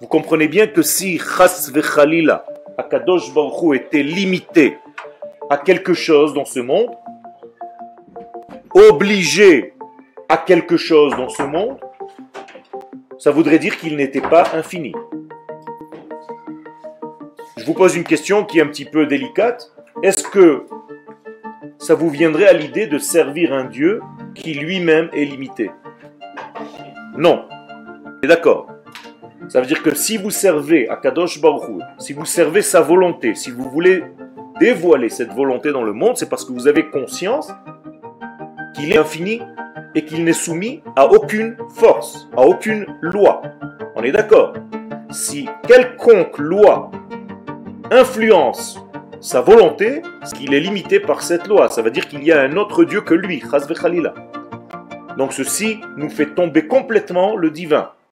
Vous comprenez bien que si Chas Vechalila, Akadosh Baruch était limité à quelque chose dans ce monde, obligé à quelque chose dans ce monde, ça voudrait dire qu'il n'était pas infini. Je vous pose une question qui est un petit peu délicate. Est-ce que ça vous viendrait à l'idée de servir un Dieu qui lui-même est limité? Non. D'accord. Ça veut dire que si vous servez à Kadosh Baruch si vous servez sa volonté, si vous voulez dévoiler cette volonté dans le monde, c'est parce que vous avez conscience qu'il est infini et qu'il n'est soumis à aucune force, à aucune loi. On est d'accord? Si quelconque loi influence sa volonté, qu'il est limité par cette loi. Ça veut dire qu'il y a un autre Dieu que lui, Donc ceci nous fait tomber complètement le divin.